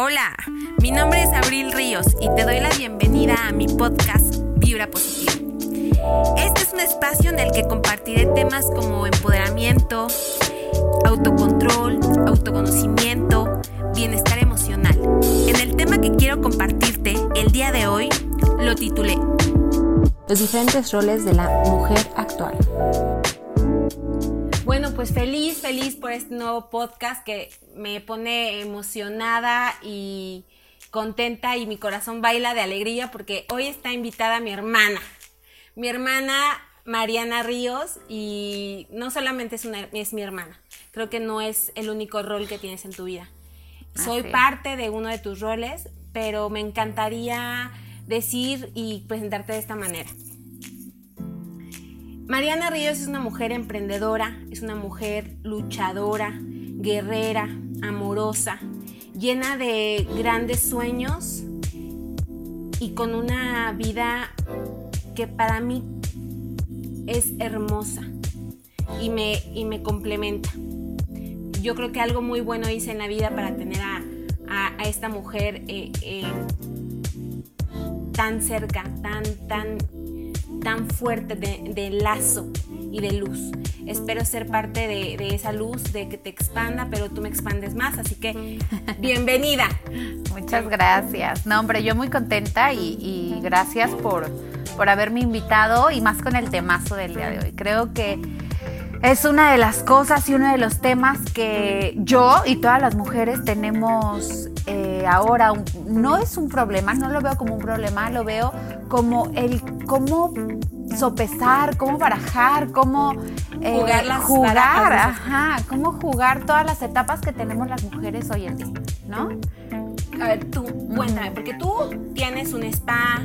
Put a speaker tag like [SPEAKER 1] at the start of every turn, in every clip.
[SPEAKER 1] Hola, mi nombre es Abril Ríos y te doy la bienvenida a mi podcast Vibra Positiva. Este es un espacio en el que compartiré temas como empoderamiento, autocontrol, autoconocimiento, bienestar emocional. En el tema que quiero compartirte el día de hoy lo titulé Los diferentes roles de la mujer actual. Pues feliz, feliz por este nuevo podcast que me pone emocionada y contenta y mi corazón baila de alegría porque hoy está invitada mi hermana. Mi hermana Mariana Ríos y no solamente es, una, es mi hermana, creo que no es el único rol que tienes en tu vida. Soy parte de uno de tus roles, pero me encantaría decir y presentarte de esta manera. Mariana Ríos es una mujer emprendedora, es una mujer luchadora, guerrera, amorosa, llena de grandes sueños y con una vida que para mí es hermosa y me, y me complementa. Yo creo que algo muy bueno hice en la vida para tener a, esta mujer eh, eh, tan cerca, tan, tan tan fuerte de, lazo y de luz. Espero ser parte de, esa luz, de que te expanda, pero tú me expandes más, así que bienvenida.
[SPEAKER 2] Muchas gracias. No, hombre, yo muy contenta y, gracias por, por haberme invitado y más con el temazo del día de hoy. Creo que es una de las cosas y uno de los temas que yo y todas las mujeres tenemos eh, ahora. no es un problema, no lo veo como un problema, lo veo como el cómo sopesar, cómo barajar, cómo
[SPEAKER 1] eh, jugar, las
[SPEAKER 2] jugar ajá, cómo jugar todas las etapas que tenemos las mujeres hoy en día, ¿no?
[SPEAKER 1] A ver, tú, cuéntame, porque tú tienes un spa,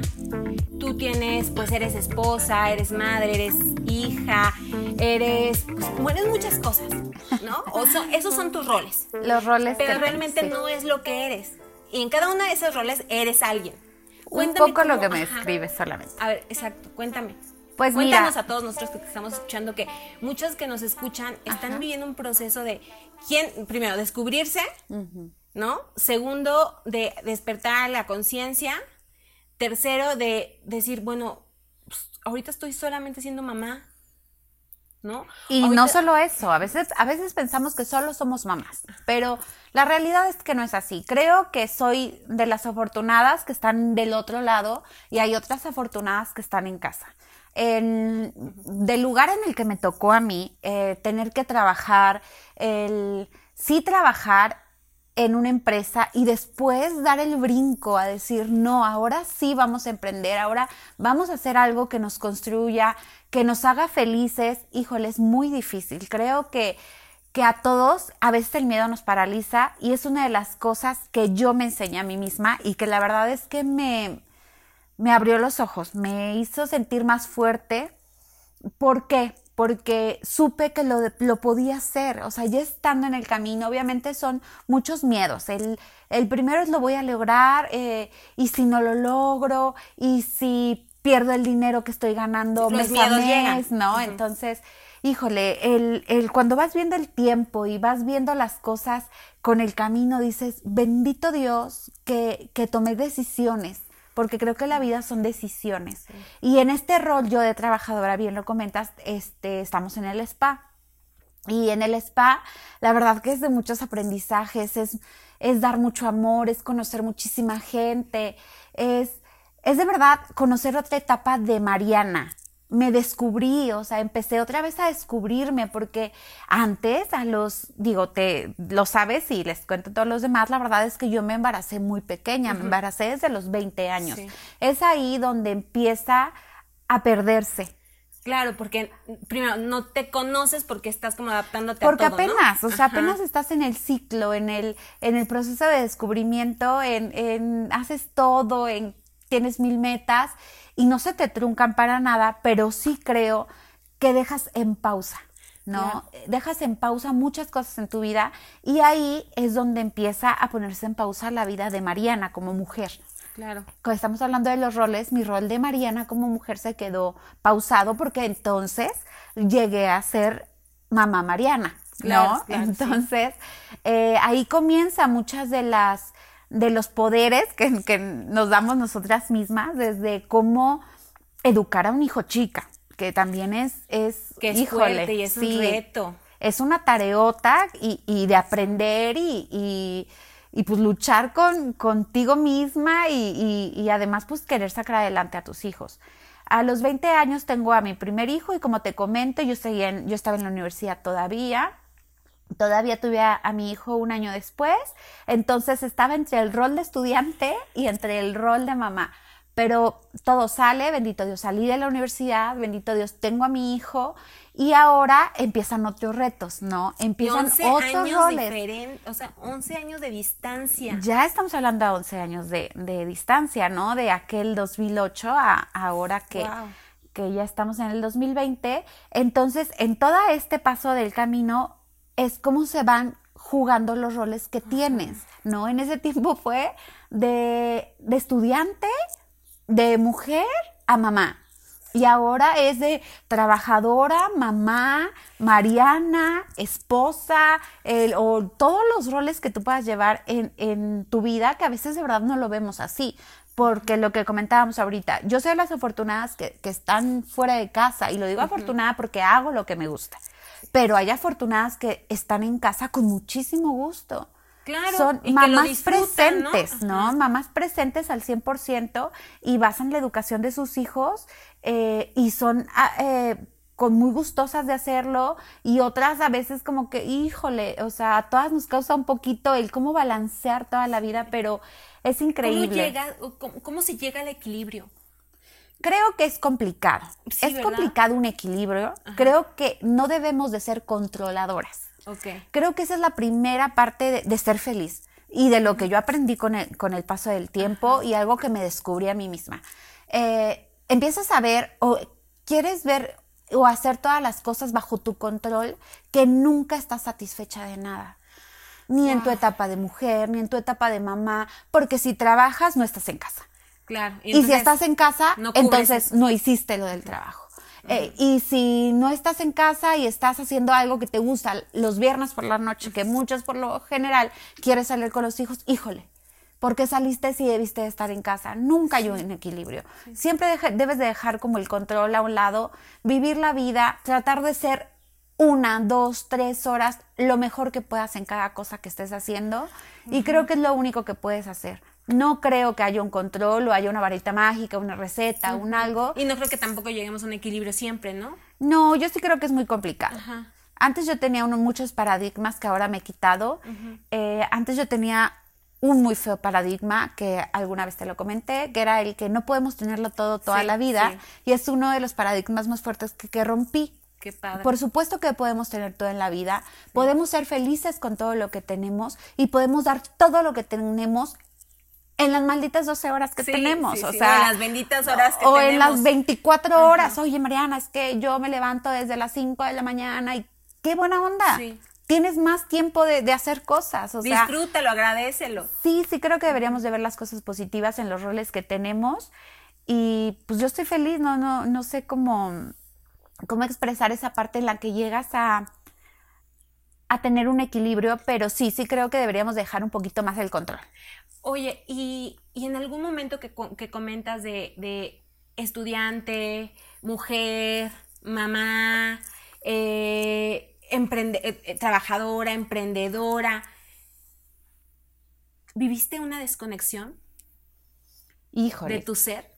[SPEAKER 1] tú tienes, pues eres esposa, eres madre, eres hija, eres, pues, eres muchas cosas, ¿no? O esos son tus roles.
[SPEAKER 2] Los roles.
[SPEAKER 1] Pero realmente no es lo que eres. Y en cada uno de esos roles eres alguien.
[SPEAKER 2] Un poco lo que me describes solamente.
[SPEAKER 1] A ver, exacto, cuéntame. Pues Cuéntanos a todos nosotros que estamos escuchando que muchos que nos escuchan están viviendo un proceso de quién, primero, descubrirse, ¿no? Segundo, de despertar la conciencia. Tercero, de decir, bueno, pues, ahorita estoy solamente siendo mamá, ¿no?
[SPEAKER 2] Y no solo eso, a veces, a veces pensamos que solo somos mamás, pero la realidad es que no es así. Creo que soy de las afortunadas que están del otro lado y hay otras afortunadas que están en casa. En, del lugar en el que me tocó a mí, eh, tener que trabajar, el sí trabajar en una empresa y después dar el brinco a decir, no, ahora sí vamos a emprender, ahora vamos a hacer algo que nos construya, que nos haga felices, híjole, es muy difícil. Creo que, que a todos a veces el miedo nos paraliza y es una de las cosas que yo me enseñé a mí misma y que la verdad es que me, me abrió los ojos, me hizo sentir más fuerte. ¿Por qué? Porque supe que lo, lo podía hacer, o sea, ya estando en el camino, obviamente son muchos miedos. El, el primero es lo voy a lograr y si no lo logro y si pierdo el dinero que estoy ganando
[SPEAKER 1] mes a mes,
[SPEAKER 2] ¿no? Entonces, híjole, el, el, cuando vas viendo el tiempo y vas viendo las cosas con el camino, dices, bendito Dios que, que tomé decisiones porque creo que la vida son decisiones. Y en este rol yo de trabajadora, bien lo comentas, este, estamos en el spa. Y en el spa, la verdad que es de muchos aprendizajes, es, es dar mucho amor, es conocer muchísima gente, es, es de verdad conocer otra etapa de Mariana, me descubrí, o sea, empecé otra vez a descubrirme porque antes a los, digo, te lo sabes y les cuento a todos los demás, la verdad es que yo me embaracé muy pequeña, me embaracé desde los 20 años. Es ahí donde empieza a perderse.
[SPEAKER 1] Claro, porque primero no te conoces porque estás como adaptándote
[SPEAKER 2] porque
[SPEAKER 1] a todo,
[SPEAKER 2] apenas, o sea, apenas estás en el ciclo, en el, en el proceso de descubrimiento, en, en haces todo, en tienes mil metas y no se te truncan para nada, pero sí creo que dejas en pausa. ¿no? Dejas en pausa muchas cosas en tu vida y ahí es donde empieza a ponerse en pausa la vida de Mariana como mujer.
[SPEAKER 1] Claro.
[SPEAKER 2] Cuando estamos hablando de los roles, mi rol de Mariana como mujer se quedó pausado porque entonces llegué a ser mamá Mariana, ¿no? entonces, eh, ahí comienza muchas de las de los poderes que, que nos damos nosotras mismas, desde cómo educar a un hijo chica, que también es, es
[SPEAKER 1] Que es
[SPEAKER 2] híjole,
[SPEAKER 1] fuerte y es un
[SPEAKER 2] sí,
[SPEAKER 1] reto.
[SPEAKER 2] Es una tareota y, y de aprender y, y, y, pues luchar con, contigo misma y, además pues querer sacar adelante a tus hijos. A los 20 años tengo a mi primer hijo y como te comento, yo, seguía en- yo estaba en la universidad todavía. Todavía tuve a, a mi hijo un año después, entonces estaba entre el rol de estudiante y entre el rol de mamá. Pero todo sale, bendito Dios, salí de la universidad, bendito Dios, tengo a mi hijo y ahora empiezan otros retos, ¿no? Empiezan
[SPEAKER 1] 11
[SPEAKER 2] otros
[SPEAKER 1] años
[SPEAKER 2] roles.
[SPEAKER 1] o sea, 11 años de distancia.
[SPEAKER 2] Ya estamos hablando de 11 años de, de distancia, ¿no? De aquel 2008 a ahora que,
[SPEAKER 1] Wow.
[SPEAKER 2] que ya estamos en el 2020. Entonces, en todo este paso del camino es cómo se van jugando los roles que tienes, ¿no? En ese tiempo fue de, de estudiante, de mujer a mamá. Y ahora es de trabajadora, mamá, Mariana, esposa, el- o todos los roles que tú puedas llevar en, en tu vida, que a veces de verdad no lo vemos así. Porque lo que comentábamos ahorita, yo soy de las afortunadas que, que están fuera de casa, y lo digo afortunada porque hago lo que me gusta. Pero hay afortunadas que están en casa con muchísimo gusto.
[SPEAKER 1] Claro,
[SPEAKER 2] Son
[SPEAKER 1] y que lo
[SPEAKER 2] mamás presentes, ¿no? Mamás presentes al 100% y basan la educación de sus hijos eh, y son ah, eh, con muy gustosas de hacerlo y otras a veces como que, híjole, o sea, a todas nos causa un poquito el cómo balancear toda la vida, pero es
[SPEAKER 1] ¿Cómo,
[SPEAKER 2] increíble.
[SPEAKER 1] llega, cómo, cómo se llega al equilibrio?
[SPEAKER 2] Creo que es complicado.
[SPEAKER 1] Sí,
[SPEAKER 2] es
[SPEAKER 1] ¿verdad?
[SPEAKER 2] complicado un equilibrio. Creo que no debemos de ser controladoras.
[SPEAKER 1] Ok.
[SPEAKER 2] Creo que esa es la primera parte de, de ser feliz y de lo que yo aprendí con el, con el paso del tiempo y algo que me descubrí a mí misma. Eh, empiezas a ver o quieres ver o hacer todas las cosas bajo tu control que nunca estás satisfecha de nada. Ni en tu etapa de mujer, ni en tu etapa de mamá, porque si trabajas no estás en casa.
[SPEAKER 1] Claro.
[SPEAKER 2] Y, si
[SPEAKER 1] entonces,
[SPEAKER 2] estás en casa,
[SPEAKER 1] no
[SPEAKER 2] entonces
[SPEAKER 1] eso.
[SPEAKER 2] no hiciste lo del trabajo. Eh, y si no estás en casa y estás haciendo algo que te gusta los viernes por la noche, que muchos por lo general quieres salir con los hijos, híjole, ¿por qué saliste si debiste de estar en casa? Nunca hay un equilibrio. Siempre debes de dejar como el control a un lado, vivir la vida, tratar de ser una, dos, tres horas lo mejor que puedas en cada cosa que estés haciendo. Y creo que es lo único que puedes hacer. No creo que haya un control o haya una varita mágica, una receta, un algo.
[SPEAKER 1] Y no creo que tampoco lleguemos a un equilibrio siempre, ¿no?
[SPEAKER 2] No, yo sí creo que es muy complicado.
[SPEAKER 1] Ajá.
[SPEAKER 2] Antes yo tenía uno, muchos paradigmas que ahora me he quitado. Eh, antes yo tenía un muy feo paradigma que alguna vez te lo comenté, que era el que no podemos tenerlo todo toda
[SPEAKER 1] Sí,
[SPEAKER 2] la vida.
[SPEAKER 1] sí.
[SPEAKER 2] Y es uno de los paradigmas más fuertes que, que rompí.
[SPEAKER 1] Qué padre.
[SPEAKER 2] Por supuesto que podemos tener todo en la vida, podemos ser felices con todo lo que tenemos y podemos dar todo lo que tenemos en las malditas 12 horas que
[SPEAKER 1] Sí,
[SPEAKER 2] tenemos,
[SPEAKER 1] sí,
[SPEAKER 2] o
[SPEAKER 1] sí,
[SPEAKER 2] sea,
[SPEAKER 1] o en las benditas horas que
[SPEAKER 2] o en las
[SPEAKER 1] tenemos.
[SPEAKER 2] 24 horas. Oye, Mariana, es que yo me levanto desde las 5 de la mañana y qué buena onda.
[SPEAKER 1] Sí.
[SPEAKER 2] Tienes más tiempo de, de hacer cosas, o sea,
[SPEAKER 1] Disfrútalo, agradecelo.
[SPEAKER 2] sí, sí creo que deberíamos de ver las cosas positivas en los roles que tenemos y pues yo estoy feliz, no no no sé cómo cómo expresar esa parte en la que llegas a a tener un equilibrio, pero sí, sí creo que deberíamos dejar un poquito más el control.
[SPEAKER 1] Oye, y, y en algún momento que, que comentas de, de estudiante, mujer, mamá, eh, emprende- eh, eh, trabajadora, emprendedora, ¿viviste una desconexión
[SPEAKER 2] Híjole.
[SPEAKER 1] de tu ser?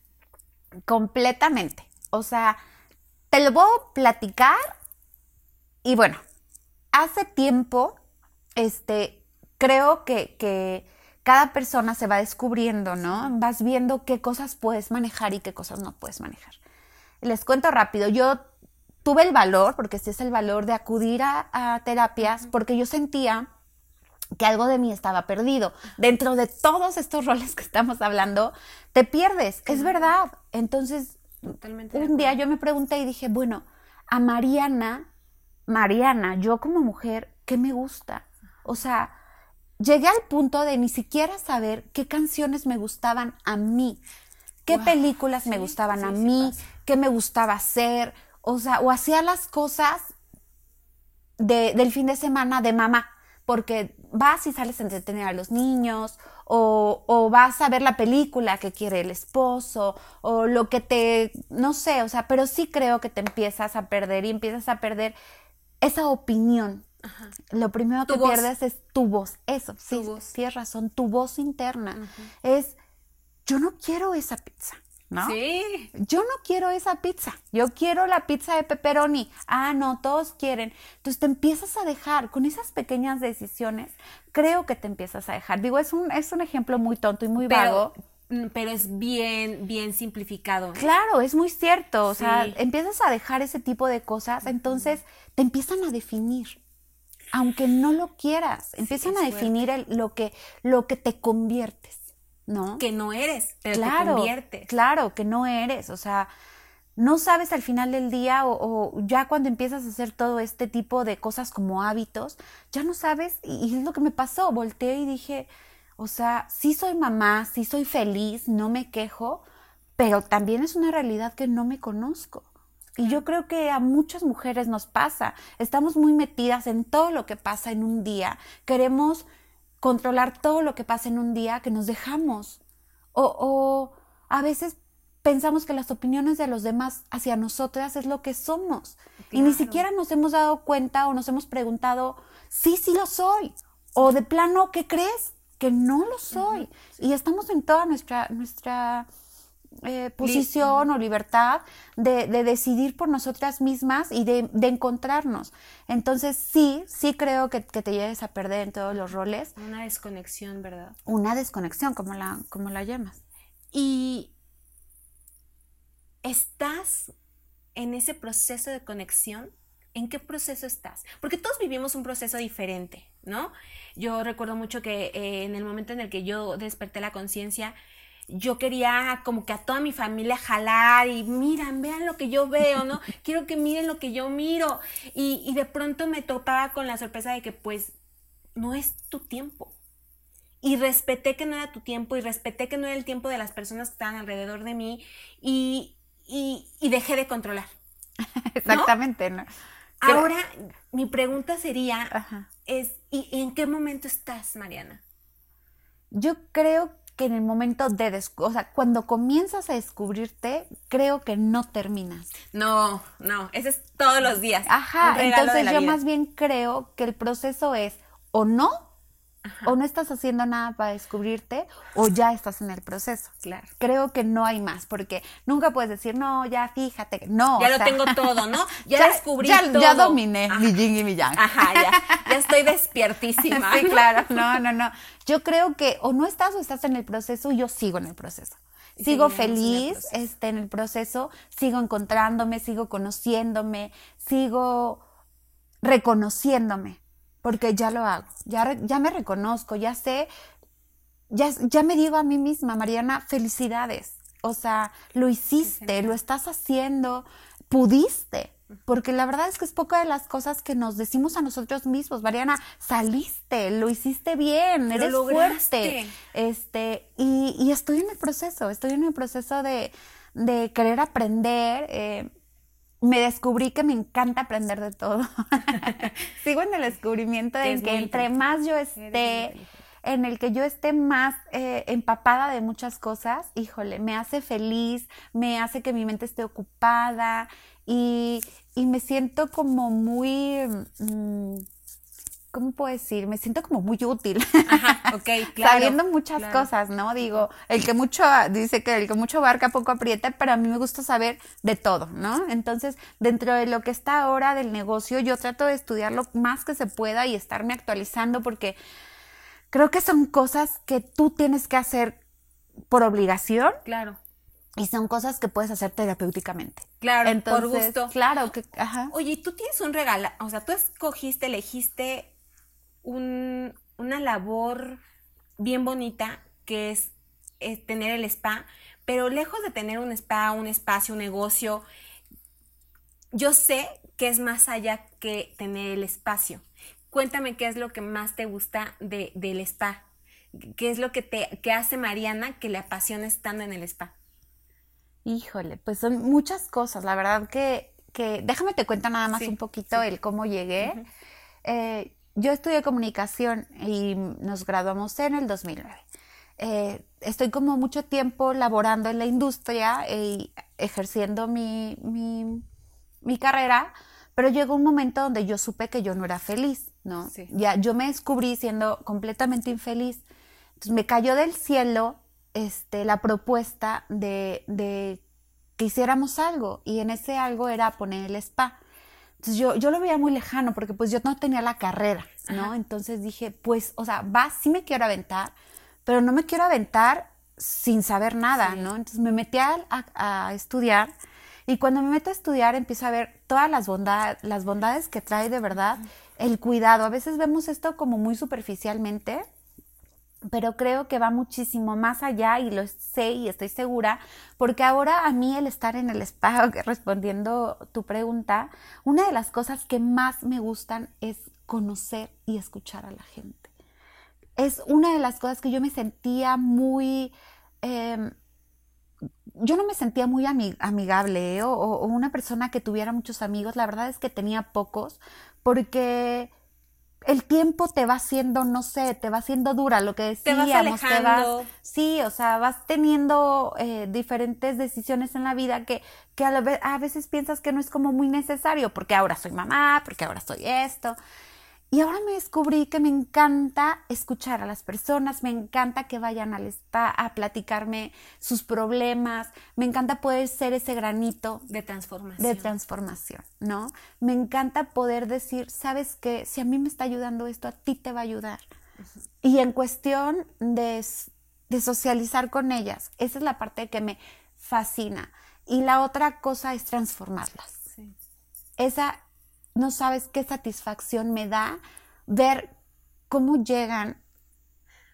[SPEAKER 2] Completamente. O sea, te lo voy a platicar y bueno, hace tiempo, este, creo que, que cada persona se va descubriendo, ¿no? Vas viendo qué cosas puedes manejar y qué cosas no puedes manejar. Les cuento rápido, yo tuve el valor, porque ese es el valor de acudir a, a terapias, porque yo sentía que algo de mí estaba perdido. Dentro de todos estos roles que estamos hablando, te pierdes, es verdad. Entonces,
[SPEAKER 1] Totalmente.
[SPEAKER 2] un día yo me pregunté y dije, bueno, a Mariana, Mariana, yo como mujer, ¿qué me gusta? O sea, llegué al punto de ni siquiera saber qué canciones me gustaban a mí, qué películas me gustaban a
[SPEAKER 1] sí,
[SPEAKER 2] mí, qué me gustaba hacer, o sea, o hacía las cosas de- del fin de semana de mamá, porque vas y sales a entretener a los niños, o, o, vas a ver la película que quiere el esposo, o lo que te, no sé, o sea, pero sí creo que te empiezas a perder y empiezas a perder esa opinión. Lo primero que pierdes es tu voz, eso, sí, tienes razón, tu voz interna es, yo no quiero esa pizza. ¿no?
[SPEAKER 1] Sí.
[SPEAKER 2] Yo no quiero esa pizza, yo quiero la pizza de pepperoni. Ah, no, todos quieren. Entonces te empiezas a dejar, con esas pequeñas decisiones, creo que te empiezas a dejar. Digo, es un, es un ejemplo muy tonto y muy vago.
[SPEAKER 1] Mm, pero es bien, bien simplificado.
[SPEAKER 2] Claro, es muy cierto. O sea, empiezas a dejar ese tipo de cosas, entonces te empiezan a definir. Aunque no lo quieras, empiezan a definir lo, que, lo que te conviertes. ¿no?
[SPEAKER 1] Que no eres, pero claro, te conviertes.
[SPEAKER 2] Claro, que no eres, o sea, no sabes al final del día o, ya cuando empiezas a hacer todo este tipo de cosas como hábitos, ya no sabes, y, es lo que me pasó, volteé y dije, o sea, sí soy mamá, sí soy feliz, no me quejo, pero también es una realidad que no me conozco. Y yo creo que a muchas mujeres nos pasa. Estamos muy metidas en todo lo que pasa en un día. Queremos controlar todo lo que pasa en un día que nos dejamos. O, a veces pensamos que las opiniones de los demás hacia nosotras es lo que somos. Y ni siquiera nos hemos dado cuenta o nos hemos preguntado, sí, sí lo soy. O de plano, ¿qué crees? Que no lo soy. Y estamos en toda nuestra, nuestra eh, posición o libertad de, decidir por nosotras mismas y de, encontrarnos. Entonces sí, sí creo que, te llegues a perder en todos los roles.
[SPEAKER 1] Una desconexión, ¿verdad?
[SPEAKER 2] Una desconexión, como la, como la llamas.
[SPEAKER 1] Y estás en ese proceso de conexión. ¿En qué proceso estás? Porque todos vivimos un proceso diferente, ¿no? Yo recuerdo mucho que eh, en el momento en el que yo desperté la conciencia, yo quería como que a toda mi familia jalar y miran, vean lo que yo veo, ¿no? Quiero que miren lo que yo miro. Y, de pronto me topaba con la sorpresa de que pues no es tu tiempo. Y respeté que no era tu tiempo y respeté que no era el tiempo de las personas que estaban alrededor de mí y, dejé de controlar.
[SPEAKER 2] Exactamente, ¿no?
[SPEAKER 1] Ahora, mi pregunta sería, es, ¿y en qué momento estás, Mariana?
[SPEAKER 2] Yo creo que en el momento de, o sea, cuando comienzas a descubrirte, creo que no terminas.
[SPEAKER 1] No, no, ese es todos los días.
[SPEAKER 2] Ajá, entonces yo más bien creo que el proceso es o no o no estás haciendo nada para descubrirte o ya estás en el proceso.
[SPEAKER 1] Claro.
[SPEAKER 2] Creo que no hay más porque nunca puedes decir, no, ya fíjate, no.
[SPEAKER 1] Ya lo tengo todo, ¿no? Ya, descubrí
[SPEAKER 2] ya,
[SPEAKER 1] todo.
[SPEAKER 2] Ya dominé mi yin y mi yang.
[SPEAKER 1] Ajá, ya, ya estoy despiertísima.
[SPEAKER 2] sí, claro. No, no, no. Yo creo que o no estás o estás en el proceso, yo sigo en el proceso. Sigo feliz en este, en el proceso, sigo encontrándome, sigo conociéndome, sigo reconociéndome porque ya lo hago, ya, ya me reconozco, ya sé, ya, ya me digo a mí misma, Mariana, felicidades. O sea, lo hiciste, lo estás haciendo, pudiste. Porque la verdad es que es poca de las cosas que nos decimos a nosotros mismos. Mariana, saliste, lo hiciste bien, eres fuerte. Este, y, y, estoy en el proceso, estoy en el proceso de, de querer aprender. Eh, me descubrí que me encanta aprender de todo. Sigo en el descubrimiento de que entre más yo esté, en el que yo esté más eh, empapada de muchas cosas, híjole, me hace feliz, me hace que mi mente esté ocupada y, me siento como muy... Mm, ¿cómo puedo decir? Me siento como muy útil.
[SPEAKER 1] Ajá, ok, claro.
[SPEAKER 2] Sabiendo muchas cosas, ¿no? Digo, el que mucho, dice que el que mucho abarca poco aprieta, pero a mí me gusta saber de todo, ¿no? Entonces, dentro de lo que está ahora del negocio, yo trato de estudiar lo más que se pueda y estarme actualizando porque creo que son cosas que tú tienes que hacer por obligación.
[SPEAKER 1] Claro.
[SPEAKER 2] Y son cosas que puedes hacer terapéuticamente.
[SPEAKER 1] Claro, Entonces, por gusto.
[SPEAKER 2] Claro, que, ajá.
[SPEAKER 1] Oye, tú tienes un regalo, o sea, tú escogiste, elegiste una labor bien bonita que es, tener el spa, pero lejos de tener un spa, un espacio, un negocio, yo sé que es más allá que tener el espacio. Cuéntame qué es lo que más te gusta de, del spa. ¿Qué es lo que te que hace Mariana que le apasiona estando en el spa?
[SPEAKER 2] Híjole, pues son muchas cosas. La verdad que, que déjame te cuento nada más un poquito el cómo llegué. Yo estudié comunicación y nos graduamos en el 2009. Eh, estoy como mucho tiempo laborando en la industria y ejerciendo mi, mi, carrera, pero llegó un momento donde yo supe que yo no era feliz, ¿no? Ya yo me descubrí siendo completamente infeliz. Entonces me cayó del cielo este, la propuesta de, de que hiciéramos algo y en ese algo era poner el spa. Entonces yo, yo lo veía muy lejano porque pues yo no tenía la carrera, ¿no? Entonces dije, pues, o sea, va, sí me quiero aventar, pero no me quiero aventar sin saber nada, ¿no? Entonces me metí a, estudiar y cuando me meto a estudiar empiezo a ver todas las, bondades, las bondades que trae de verdad el cuidado. A veces vemos esto como muy superficialmente, pero creo que va muchísimo más allá y lo sé y estoy segura, porque ahora a mí el estar en el spa, respondiendo tu pregunta, una de las cosas que más me gustan es conocer y escuchar a la gente. Es una de las cosas que yo me sentía muy... Em, yo no me sentía muy amigable o, o una persona que tuviera muchos amigos, la verdad es que tenía pocos, porque el tiempo te va haciendo, no sé, te va haciendo dura, lo que decíamos,
[SPEAKER 1] te vas,
[SPEAKER 2] sí, o sea, vas teniendo eh, diferentes decisiones en la vida que, que a, a, veces piensas que no es como muy necesario, porque ahora soy mamá, porque ahora soy esto. Y ahora me descubrí que me encanta escuchar a las personas, me encanta que vayan al spa a platicarme sus problemas, me encanta poder ser ese granito
[SPEAKER 1] de transformación.
[SPEAKER 2] De transformación, ¿no? Me encanta poder decir, sabes que si a mí me está ayudando esto, a ti te va a ayudar. Y en cuestión de, de socializar con ellas, esa es la parte que me fascina. Y la otra cosa es transformarlas. Sí. Esa no sabes qué satisfacción me da ver cómo llegan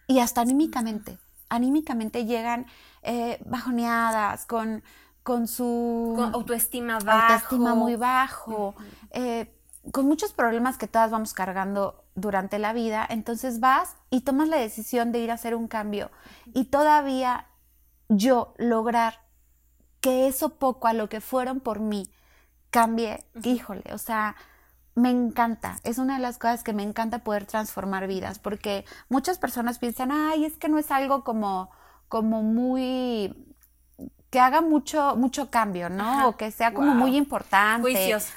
[SPEAKER 2] y hasta anímicamente, anímicamente llegan eh, bajoneadas, con, con su
[SPEAKER 1] autoestima bajo.
[SPEAKER 2] Autoestima muy bajo, eh, con muchos problemas que todas vamos cargando durante la vida. Entonces vas y tomas la decisión de ir a hacer un cambio y todavía yo lograr que eso poco a lo que fueron por mí cambie, híjole, o sea, me encanta, es una de las cosas que me encanta poder transformar vidas, porque muchas personas piensan, ay, es que no es algo como, como muy que haga mucho, mucho cambio, ¿no? O que sea como muy importante.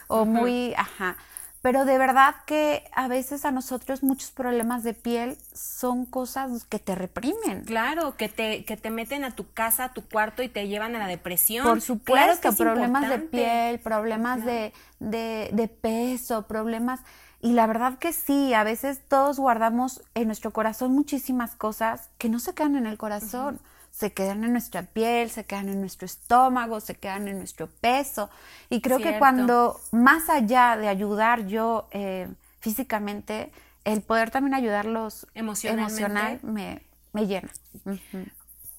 [SPEAKER 2] O muy, ajá. Pero de verdad que a veces a nosotros muchos problemas de piel son cosas que te reprimen.
[SPEAKER 1] Claro, que te, que te meten a tu casa, a tu cuarto y te llevan a la depresión.
[SPEAKER 2] Por supuesto, problemas de piel, problemas de, de, de peso, problemas... Y la verdad que sí, a veces todos guardamos en nuestro corazón muchísimas cosas que no se quedan en el corazón se quedan en nuestra piel, se quedan en nuestro estómago, se quedan en nuestro peso. Y creo que cuando, más allá de ayudar yo eh, físicamente, el poder también ayudarlos emocional me, llena.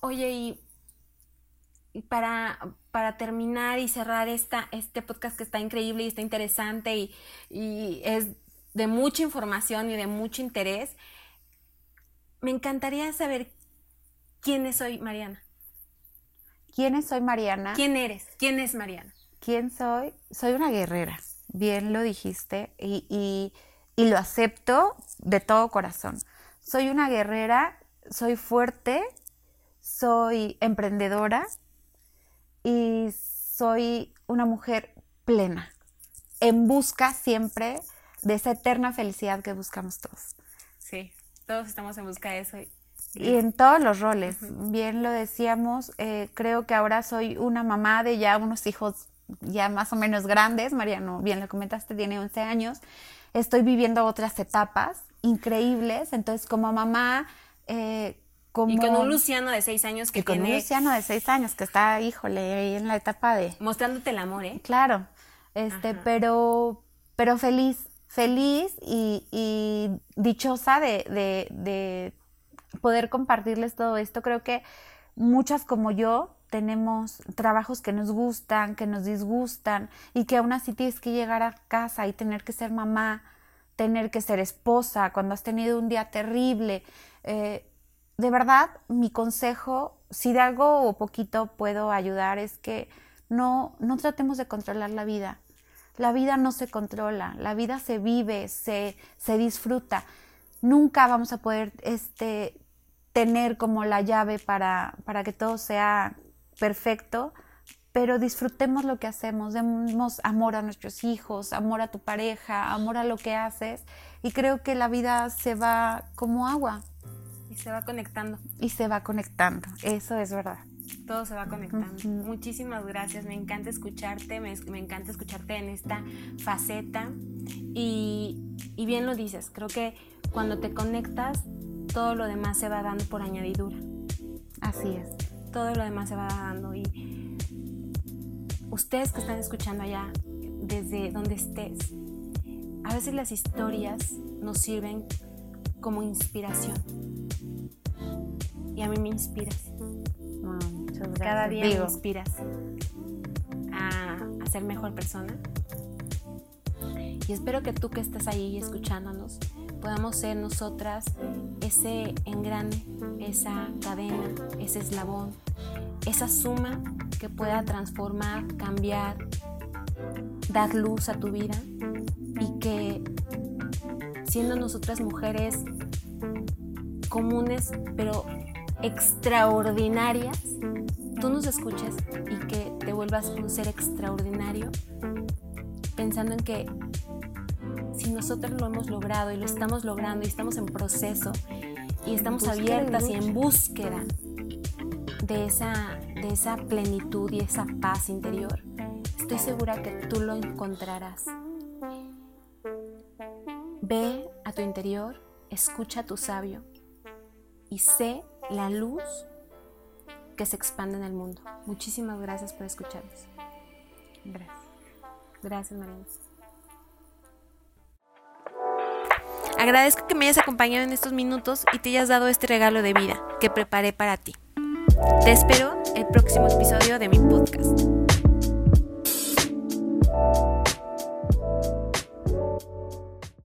[SPEAKER 1] Oye, y para, para terminar y cerrar esta, este podcast que está increíble y está interesante y, y es de mucha información y de mucho interés, me encantaría saber ¿Quién es hoy Mariana?
[SPEAKER 2] ¿Quién es soy Mariana?
[SPEAKER 1] ¿Quién eres? ¿Quién es Mariana?
[SPEAKER 2] ¿Quién soy? Soy una guerrera, bien lo dijiste, y, lo acepto de todo corazón. Soy una guerrera, soy fuerte, soy emprendedora y soy una mujer plena, en busca siempre de esa eterna felicidad que buscamos todos.
[SPEAKER 1] Sí, todos estamos en busca de eso
[SPEAKER 2] y en todos los roles. Bien lo decíamos, eh, creo que ahora soy una mamá de ya unos hijos ya más o menos grandes, Mariano, bien lo comentaste, tiene 11 años, estoy viviendo otras etapas increíbles, entonces como mamá... Eh, como,
[SPEAKER 1] y con un Luciano de 6 años que
[SPEAKER 2] y con un Luciano de 6 años que está, híjole, ahí en la etapa de...
[SPEAKER 1] Mostrándote el amor, ¿eh?
[SPEAKER 2] Claro, este, pero, pero feliz, feliz y, y dichosa de, de, de poder compartirles todo esto. Creo que muchas como yo tenemos trabajos que nos gustan, que nos disgustan y que aún así tienes que llegar a casa y tener que ser mamá, tener que ser esposa cuando has tenido un día terrible. Eh, de verdad, mi consejo, si de algo o poquito puedo ayudar, es que no, no tratemos de controlar la vida. la vida no se controla, la vida se vive, se, se disfruta. Nunca vamos a poder este, tener como la llave para, para que todo sea perfecto, pero disfrutemos lo que hacemos, demos amor a nuestros hijos, amor a tu pareja, amor a lo que haces y creo que la vida se va como agua.
[SPEAKER 1] Y se va conectando.
[SPEAKER 2] Y se va conectando, eso es verdad.
[SPEAKER 1] Todo se va conectando. Muchísimas gracias, me encanta escucharte, me, encanta escucharte en esta faceta y, y bien lo dices, creo que cuando te conectas todo lo demás se va dando por añadidura.
[SPEAKER 2] Así es.
[SPEAKER 1] Todo lo demás se va dando y ustedes que están escuchando allá, desde donde estés, a veces las historias nos sirven como inspiración. Y a mí me inspiras. Cada día me inspiras a, a ser mejor persona. Y espero que tú que estás ahí escuchándonos podamos ser nosotras ese engrane, esa cadena, ese eslabón, esa suma que pueda transformar, cambiar, dar luz a tu vida y que siendo nosotras mujeres comunes pero extraordinarias, tú nos escuches y que te vuelvas un ser extraordinario pensando en que si nosotros lo hemos logrado y lo estamos logrando y estamos en proceso y estamos abiertas y en búsqueda de esa, de esa plenitud y esa paz interior, estoy segura que tú lo encontrarás. Ve a tu interior, escucha a tu sabio y sé la luz que se expande en el mundo. Muchísimas gracias por escucharnos. Gracias. Gracias, Marina. Agradezco que me hayas acompañado en estos minutos y te hayas dado este regalo de vida que preparé para ti. Te espero el próximo episodio de mi podcast.